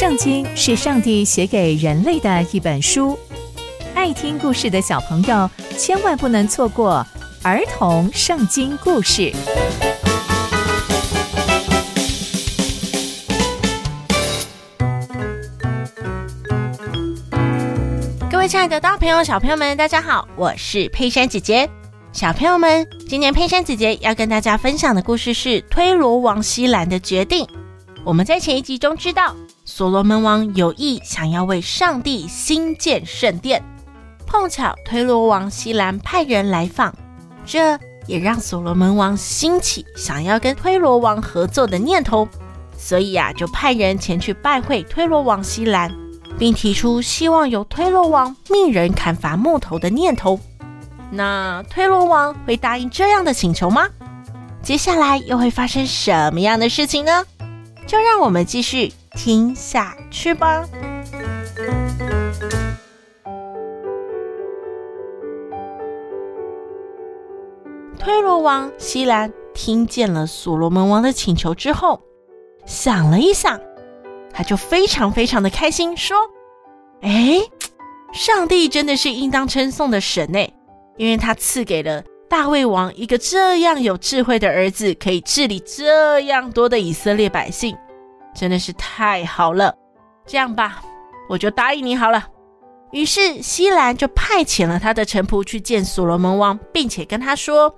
圣经是上帝写给人类的一本书，爱听故事的小朋友千万不能错过儿童圣经故事。各位亲爱的大朋友、小朋友们，大家好，我是佩珊姐姐。小朋友们，今年佩珊姐姐要跟大家分享的故事是推罗王希兰的决定。我们在前一集中知道。所罗门王有意想要为上帝新建圣殿，碰巧推罗王希兰派人来访，这也让所罗门王兴起想要跟推罗王合作的念头，所以、啊，就派人前去拜会推罗王希兰，并提出希望由推罗王命人砍伐木头的念头。那推罗王会答应这样的请求吗？接下来又会发生什么样的事情呢？就让我们继续。听下去吧。推罗王希兰听见了所罗门王的请求之后，想了一想，他就非常非常的开心，说：“哎，上帝真的是应当称颂的神呢，因为他赐给了大卫王一个这样有智慧的儿子，可以治理这样多的以色列百姓。”真的是太好了，这样吧，我就答应你好了。于是西兰就派遣了他的臣仆去见所罗门王，并且跟他说：“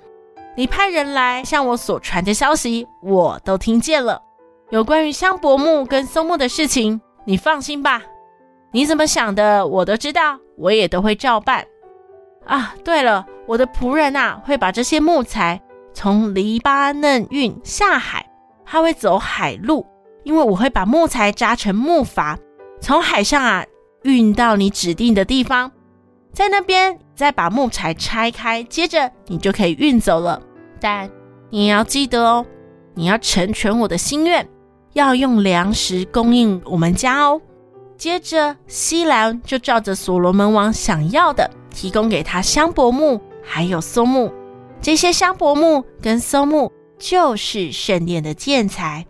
你派人来向我所传的消息，我都听见了。有关于香柏木跟松木的事情，你放心吧。你怎么想的，我都知道，我也都会照办。啊，对了，我的仆人啊，会把这些木材从黎巴嫩运下海，他会走海路。”因为我会把木材扎成木筏，从海上啊运到你指定的地方，在那边再把木材拆开，接着你就可以运走了。但你也要记得哦，你要成全我的心愿，要用粮食供应我们家哦。接着西兰就照着所罗门王想要的，提供给他香柏木还有松木。这些香柏木跟松木就是圣殿的建材。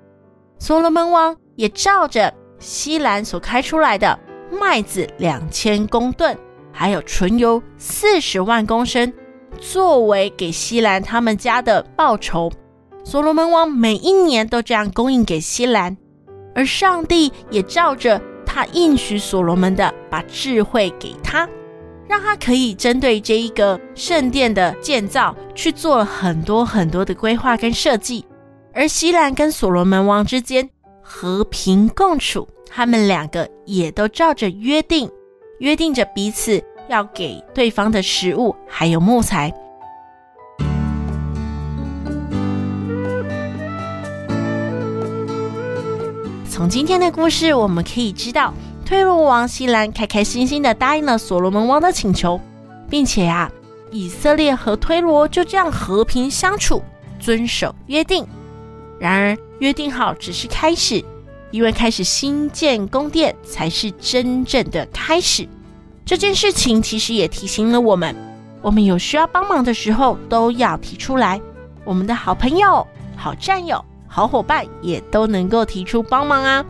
所罗门王也照着西兰所开出来的麦子两千公吨，还有纯油四十万公升，作为给西兰他们家的报酬。所罗门王每一年都这样供应给西兰，而上帝也照着他应许所罗门的，把智慧给他，让他可以针对这一个圣殿的建造去做了很多很多的规划跟设计。而西兰跟所罗门王之间和平共处，他们两个也都照着约定，约定着彼此要给对方的食物还有木材。从今天的故事，我们可以知道，推罗王西兰开开心心的答应了所罗门王的请求，并且啊，以色列和推罗就这样和平相处，遵守约定。然而，约定好只是开始，因为开始新建宫殿才是真正的开始。这件事情其实也提醒了我们：我们有需要帮忙的时候，都要提出来。我们的好朋友、好战友、好伙伴也都能够提出帮忙啊。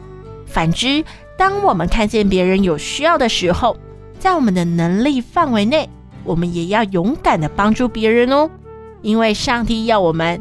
反之，当我们看见别人有需要的时候，在我们的能力范围内，我们也要勇敢的帮助别人哦。因为上帝要我们